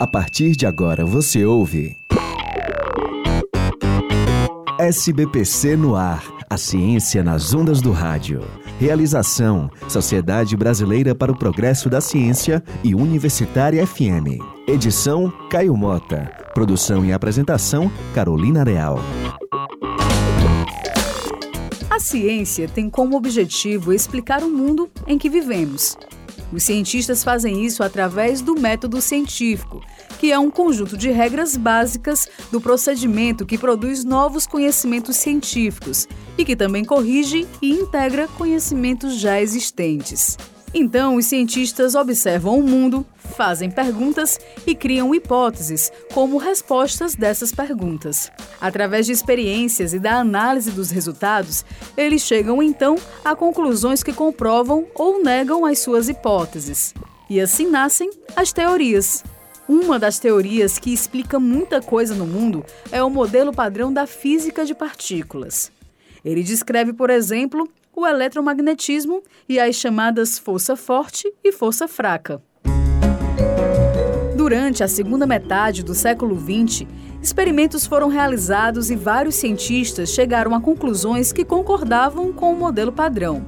A partir de agora você ouve. SBPC no ar. A ciência nas ondas do rádio. Realização: Sociedade Brasileira para o Progresso da Ciência e Universitária FM. Edição: Caio Mota. Produção e apresentação: Carolina Real. A ciência tem como objetivo explicar o mundo em que vivemos. Os cientistas fazem isso através do método científico, que é um conjunto de regras básicas do procedimento que produz novos conhecimentos científicos e que também corrige e integra conhecimentos já existentes. Então, os cientistas observam o mundo, fazem perguntas e criam hipóteses como respostas dessas perguntas. Através de experiências e da análise dos resultados, eles chegam então a conclusões que comprovam ou negam as suas hipóteses. E assim nascem as teorias. Uma das teorias que explica muita coisa no mundo é o modelo padrão da física de partículas. Ele descreve, por exemplo, o eletromagnetismo e as chamadas força forte e força fraca. Durante a segunda metade do século XX, experimentos foram realizados e vários cientistas chegaram a conclusões que concordavam com o modelo padrão.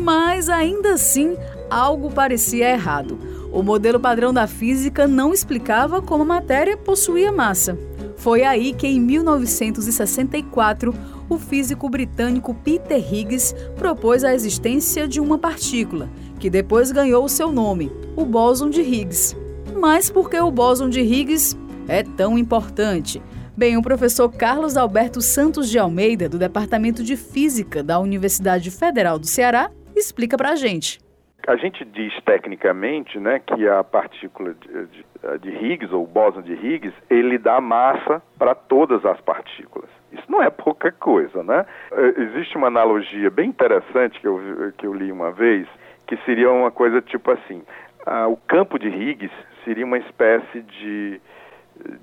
Mas ainda assim, algo parecia errado. O modelo padrão da física não explicava como a matéria possuía massa. Foi aí que, em 1964, o físico britânico Peter Higgs propôs a existência de uma partícula, que depois ganhou o seu nome, o bóson de Higgs. Mas por que o bóson de Higgs é tão importante? Bem, o professor Carlos Alberto Santos de Almeida, do Departamento de Física da Universidade Federal do Ceará, explica para a gente. A gente diz tecnicamente né, que a partícula de, de, de Higgs, ou o bóson de Higgs, ele dá massa para todas as partículas. Isso não é pouca coisa, né? É, existe uma analogia bem interessante que eu, que eu li uma vez, que seria uma coisa tipo assim: ah, o campo de Higgs seria uma espécie de,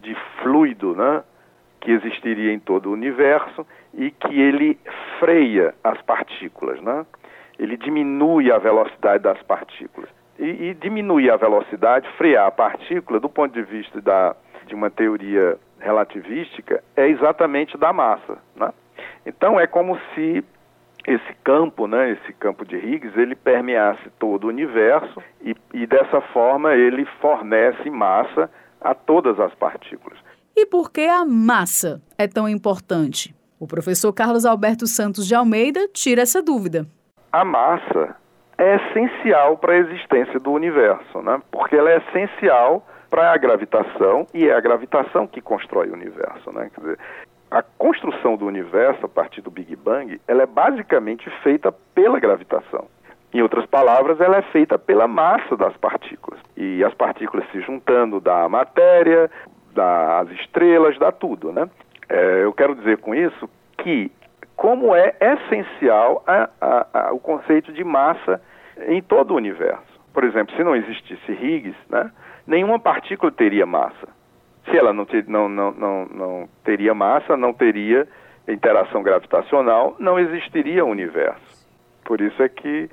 de fluido, né? Que existiria em todo o universo e que ele freia as partículas, né? Ele diminui a velocidade das partículas. E, e diminuir a velocidade, frear a partícula, do ponto de vista da, de uma teoria relativística é exatamente da massa. Né? Então é como se esse campo, né, esse campo de Higgs, ele permeasse todo o universo e, e dessa forma ele fornece massa a todas as partículas. E por que a massa é tão importante? O professor Carlos Alberto Santos de Almeida tira essa dúvida. A massa é essencial para a existência do universo, né? porque ela é essencial para a gravitação e é a gravitação que constrói o universo, né? Dizer, a construção do universo a partir do Big Bang, ela é basicamente feita pela gravitação. Em outras palavras, ela é feita pela massa das partículas. E as partículas se juntando da matéria, das estrelas, dá tudo, né? É, eu quero dizer com isso que como é essencial a, a, a, o conceito de massa em todo o universo. Por exemplo, se não existisse Higgs, né, nenhuma partícula teria massa. Se ela não, ter, não, não, não, não teria massa, não teria interação gravitacional, não existiria universo. Por isso é que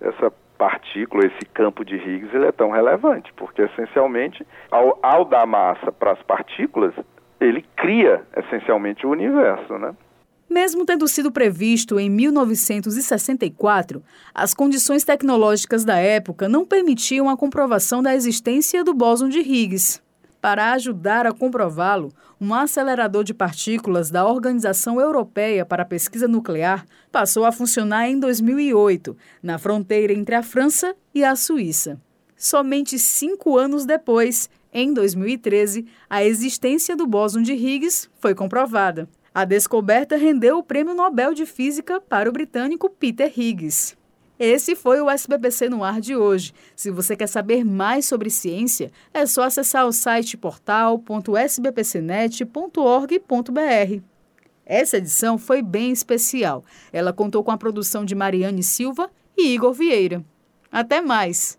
essa partícula, esse campo de Higgs, ele é tão relevante, porque essencialmente, ao, ao dar massa para as partículas, ele cria essencialmente o universo, né? Mesmo tendo sido previsto em 1964, as condições tecnológicas da época não permitiam a comprovação da existência do bóson de Higgs. Para ajudar a comprová-lo, um acelerador de partículas da Organização Europeia para a Pesquisa Nuclear passou a funcionar em 2008, na fronteira entre a França e a Suíça. Somente cinco anos depois, em 2013, a existência do bóson de Higgs foi comprovada. A descoberta rendeu o Prêmio Nobel de Física para o britânico Peter Higgs. Esse foi o SBPC no ar de hoje. Se você quer saber mais sobre ciência, é só acessar o site portal.sbpcnet.org.br. Essa edição foi bem especial. Ela contou com a produção de Mariane Silva e Igor Vieira. Até mais!